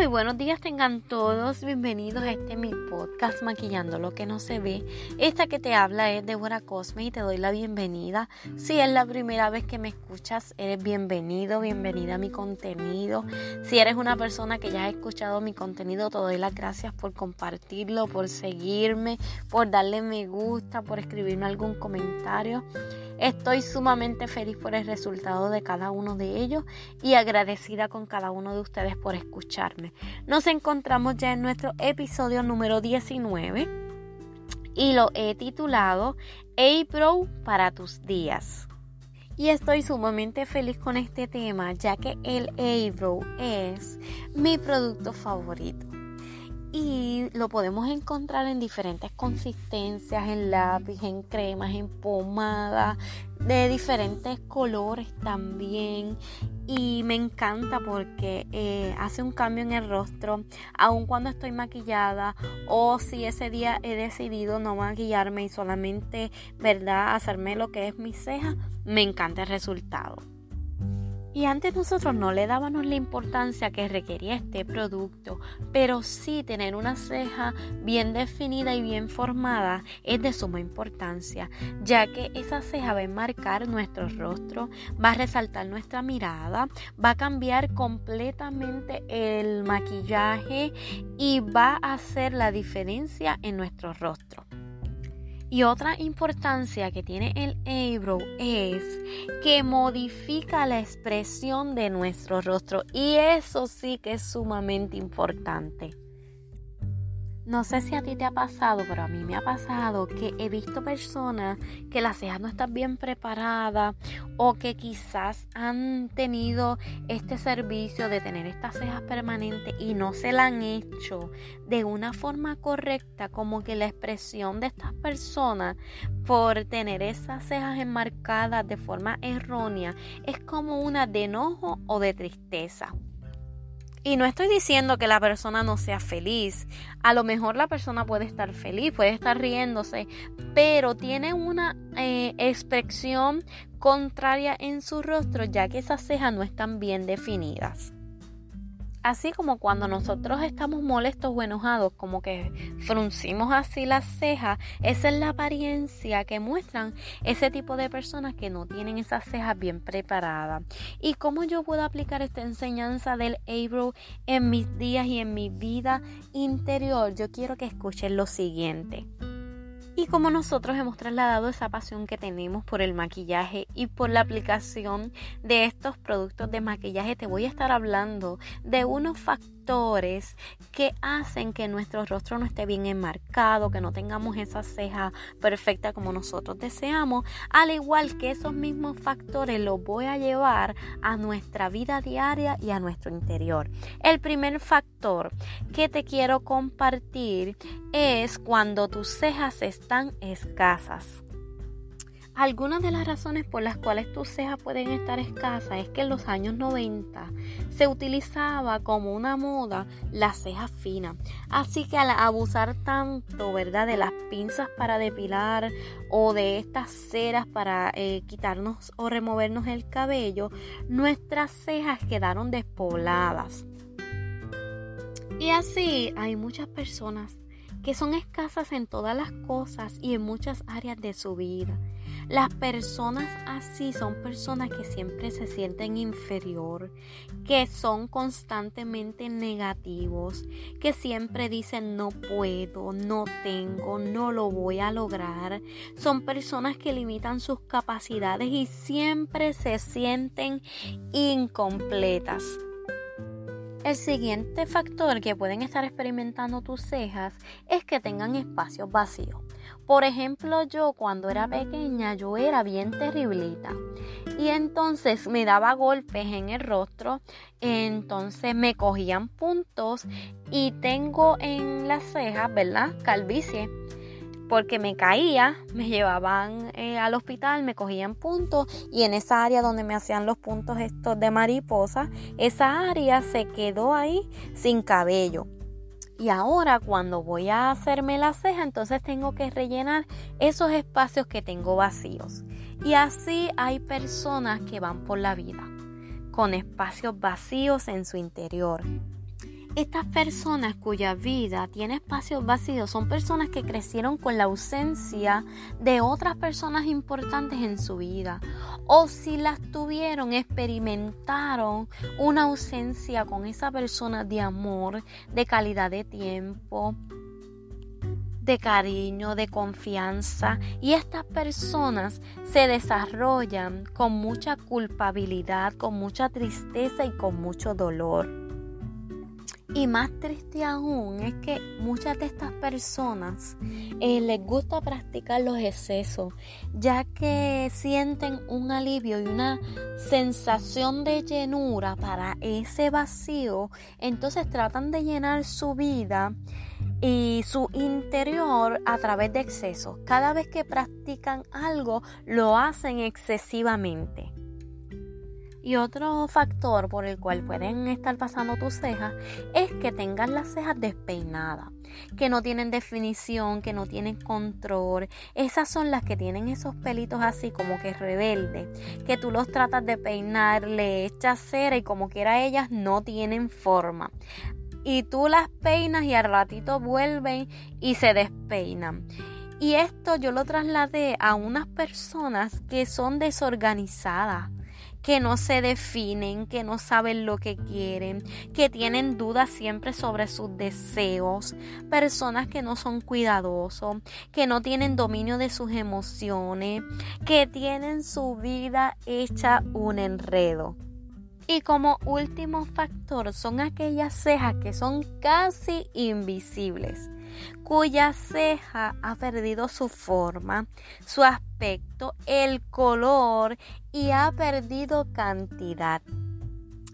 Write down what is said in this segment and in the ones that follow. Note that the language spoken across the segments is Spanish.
Muy buenos días tengan todos, bienvenidos a este mi podcast Maquillando lo que no se ve. Esta que te habla es Débora Cosme y te doy la bienvenida. Si es la primera vez que me escuchas, eres bienvenido, bienvenida a mi contenido. Si eres una persona que ya ha escuchado mi contenido, te doy las gracias por compartirlo, por seguirme, por darle me gusta, por escribirme algún comentario. Estoy sumamente feliz por el resultado de cada uno de ellos y agradecida con cada uno de ustedes por escucharme. Nos encontramos ya en nuestro episodio número 19 y lo he titulado A-Pro para tus días. Y estoy sumamente feliz con este tema ya que el A-Pro es mi producto favorito lo podemos encontrar en diferentes consistencias, en lápiz, en cremas, en pomada, de diferentes colores también. Y me encanta porque eh, hace un cambio en el rostro, aun cuando estoy maquillada o si ese día he decidido no maquillarme y solamente, ¿verdad?, hacerme lo que es mi ceja, me encanta el resultado. Y antes nosotros no le dábamos la importancia que requería este producto, pero sí tener una ceja bien definida y bien formada es de suma importancia, ya que esa ceja va a enmarcar nuestro rostro, va a resaltar nuestra mirada, va a cambiar completamente el maquillaje y va a hacer la diferencia en nuestro rostro. Y otra importancia que tiene el eyebrow es que modifica la expresión de nuestro rostro. Y eso sí que es sumamente importante. No sé si a ti te ha pasado, pero a mí me ha pasado que he visto personas que las cejas no están bien preparadas o que quizás han tenido este servicio de tener estas cejas permanentes y no se la han hecho de una forma correcta, como que la expresión de estas personas por tener esas cejas enmarcadas de forma errónea es como una de enojo o de tristeza. Y no estoy diciendo que la persona no sea feliz. A lo mejor la persona puede estar feliz, puede estar riéndose, pero tiene una eh, expresión contraria en su rostro ya que esas cejas no están bien definidas. Así como cuando nosotros estamos molestos o enojados, como que fruncimos así las cejas, esa es la apariencia que muestran ese tipo de personas que no tienen esas cejas bien preparadas. ¿Y cómo yo puedo aplicar esta enseñanza del eyebrow en mis días y en mi vida interior? Yo quiero que escuchen lo siguiente y como nosotros hemos trasladado esa pasión que tenemos por el maquillaje y por la aplicación de estos productos de maquillaje, te voy a estar hablando de unos factores que hacen que nuestro rostro no esté bien enmarcado, que no tengamos esa ceja perfecta como nosotros deseamos, al igual que esos mismos factores los voy a llevar a nuestra vida diaria y a nuestro interior. El primer factor que te quiero compartir es cuando tus cejas están escasas. Algunas de las razones por las cuales tus cejas pueden estar escasas es que en los años 90 se utilizaba como una moda las cejas finas. Así que al abusar tanto, ¿verdad?, de las pinzas para depilar o de estas ceras para eh, quitarnos o removernos el cabello, nuestras cejas quedaron despobladas. Y así hay muchas personas que son escasas en todas las cosas y en muchas áreas de su vida. Las personas así son personas que siempre se sienten inferior, que son constantemente negativos, que siempre dicen no puedo, no tengo, no lo voy a lograr. Son personas que limitan sus capacidades y siempre se sienten incompletas. El siguiente factor que pueden estar experimentando tus cejas es que tengan espacios vacíos. Por ejemplo, yo cuando era pequeña yo era bien terriblita y entonces me daba golpes en el rostro, entonces me cogían puntos y tengo en las cejas, ¿verdad? Calvicie porque me caía, me llevaban eh, al hospital, me cogían puntos y en esa área donde me hacían los puntos estos de mariposa, esa área se quedó ahí sin cabello. Y ahora cuando voy a hacerme la ceja, entonces tengo que rellenar esos espacios que tengo vacíos. Y así hay personas que van por la vida con espacios vacíos en su interior. Estas personas cuya vida tiene espacios vacíos son personas que crecieron con la ausencia de otras personas importantes en su vida. O si las tuvieron, experimentaron una ausencia con esa persona de amor, de calidad de tiempo, de cariño, de confianza y estas personas se desarrollan con mucha culpabilidad, con mucha tristeza y con mucho dolor. Y más triste aún es que muchas de estas personas eh, les gusta practicar los excesos, ya que sienten un alivio y una sensación de llenura para ese vacío, entonces tratan de llenar su vida y su interior a través de excesos. Cada vez que practican algo, lo hacen excesivamente. Y otro factor por el cual pueden estar pasando tus cejas es que tengan las cejas despeinadas, que no tienen definición, que no tienen control. Esas son las que tienen esos pelitos así como que rebeldes, que tú los tratas de peinar, le echas cera y como quiera ellas no tienen forma. Y tú las peinas y al ratito vuelven y se despeinan. Y esto yo lo trasladé a unas personas que son desorganizadas que no se definen, que no saben lo que quieren, que tienen dudas siempre sobre sus deseos, personas que no son cuidadosos, que no tienen dominio de sus emociones, que tienen su vida hecha un enredo. Y como último factor son aquellas cejas que son casi invisibles cuya ceja ha perdido su forma, su aspecto, el color y ha perdido cantidad.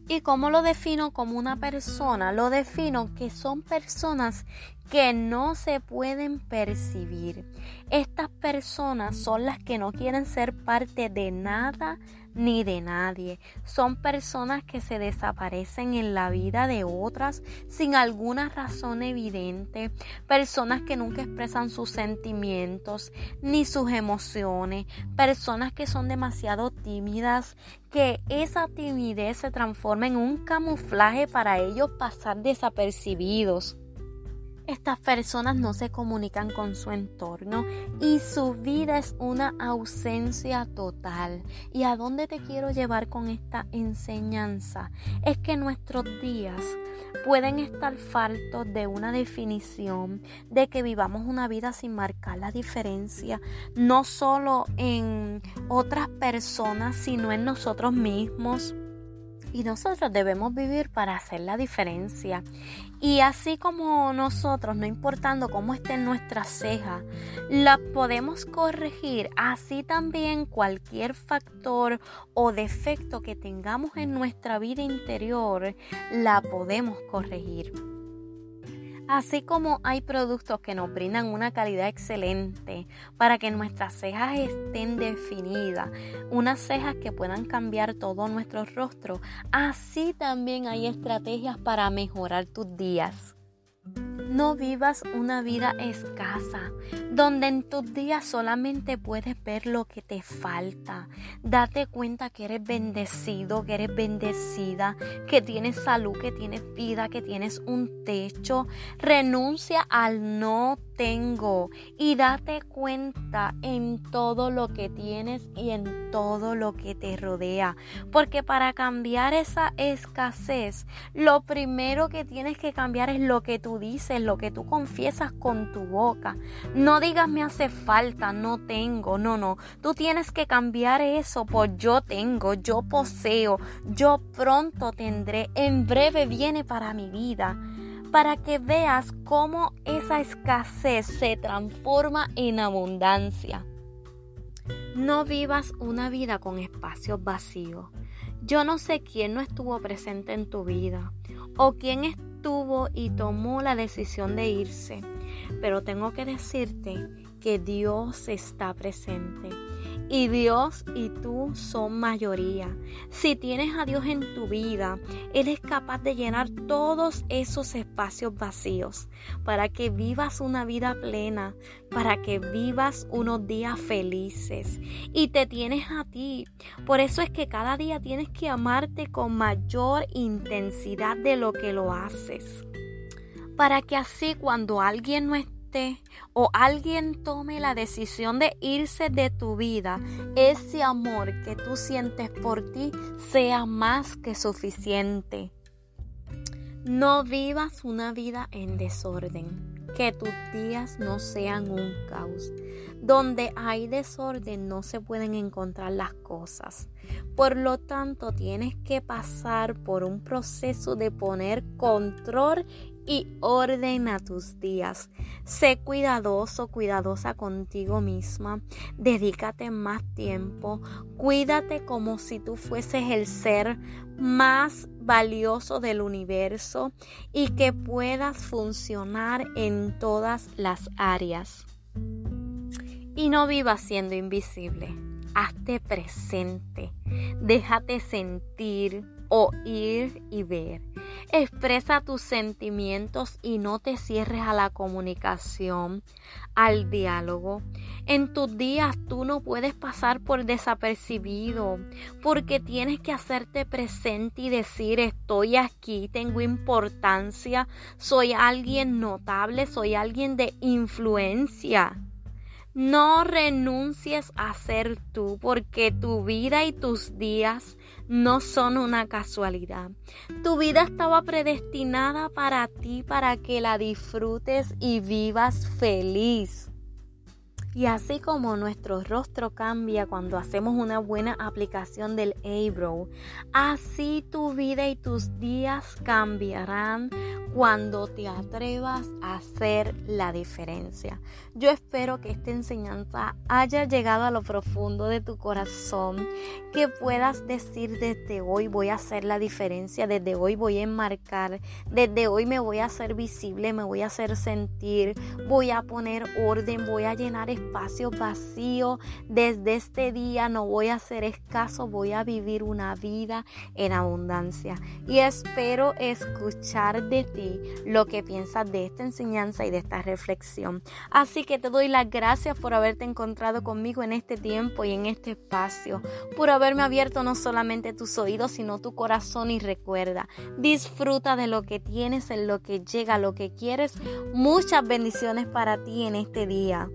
¿Y cómo lo defino como una persona? Lo defino que son personas que no se pueden percibir. Estas personas son las que no quieren ser parte de nada ni de nadie. Son personas que se desaparecen en la vida de otras sin alguna razón evidente. Personas que nunca expresan sus sentimientos ni sus emociones. Personas que son demasiado tímidas, que esa timidez se transforma en un camuflaje para ellos pasar desapercibidos. Estas personas no se comunican con su entorno y su vida es una ausencia total. ¿Y a dónde te quiero llevar con esta enseñanza? Es que nuestros días pueden estar faltos de una definición de que vivamos una vida sin marcar la diferencia, no solo en otras personas, sino en nosotros mismos y nosotros debemos vivir para hacer la diferencia. Y así como nosotros, no importando cómo esté nuestra ceja, la podemos corregir, así también cualquier factor o defecto que tengamos en nuestra vida interior, la podemos corregir. Así como hay productos que nos brindan una calidad excelente para que nuestras cejas estén definidas, unas cejas que puedan cambiar todo nuestro rostro, así también hay estrategias para mejorar tus días. No vivas una vida escasa, donde en tus días solamente puedes ver lo que te falta. Date cuenta que eres bendecido, que eres bendecida, que tienes salud, que tienes vida, que tienes un techo. Renuncia al no tengo y date cuenta en todo lo que tienes y en todo lo que te rodea. Porque para cambiar esa escasez, lo primero que tienes que cambiar es lo que tú dices, lo que tú confiesas con tu boca. No digas me hace falta, no tengo, no, no. Tú tienes que cambiar eso por yo tengo, yo poseo, yo pronto tendré, en breve viene para mi vida para que veas cómo esa escasez se transforma en abundancia. No vivas una vida con espacios vacíos. Yo no sé quién no estuvo presente en tu vida o quién y tomó la decisión de irse, pero tengo que decirte que Dios está presente y Dios y tú son mayoría. Si tienes a Dios en tu vida, Él es capaz de llenar todos esos espacios vacíos para que vivas una vida plena, para que vivas unos días felices. Y te tienes a ti. Por eso es que cada día tienes que amarte con mayor intensidad de lo que lo haces. Para que así cuando alguien no esté o alguien tome la decisión de irse de tu vida, ese amor que tú sientes por ti sea más que suficiente. No vivas una vida en desorden. Que tus días no sean un caos. Donde hay desorden no se pueden encontrar las cosas. Por lo tanto, tienes que pasar por un proceso de poner control y ordena tus días. Sé cuidadoso, cuidadosa contigo misma. Dedícate más tiempo. Cuídate como si tú fueses el ser más valioso del universo y que puedas funcionar en todas las áreas. Y no vivas siendo invisible. Hazte presente. Déjate sentir, oír y ver. Expresa tus sentimientos y no te cierres a la comunicación, al diálogo. En tus días tú no puedes pasar por desapercibido porque tienes que hacerte presente y decir estoy aquí, tengo importancia, soy alguien notable, soy alguien de influencia. No renuncies a ser tú porque tu vida y tus días no son una casualidad. Tu vida estaba predestinada para ti, para que la disfrutes y vivas feliz. Y así como nuestro rostro cambia cuando hacemos una buena aplicación del Abro, así tu vida y tus días cambiarán cuando te atrevas a hacer la diferencia. Yo espero que esta enseñanza haya llegado a lo profundo de tu corazón, que puedas decir desde hoy voy a hacer la diferencia, desde hoy voy a enmarcar, desde hoy me voy a hacer visible, me voy a hacer sentir, voy a poner orden, voy a llenar espacio vacío. Desde este día no voy a ser escaso, voy a vivir una vida en abundancia. Y espero escuchar de ti lo que piensas de esta enseñanza y de esta reflexión. Así que te doy las gracias por haberte encontrado conmigo en este tiempo y en este espacio, por haberme abierto no solamente tus oídos, sino tu corazón y recuerda, disfruta de lo que tienes, en lo que llega, lo que quieres. Muchas bendiciones para ti en este día.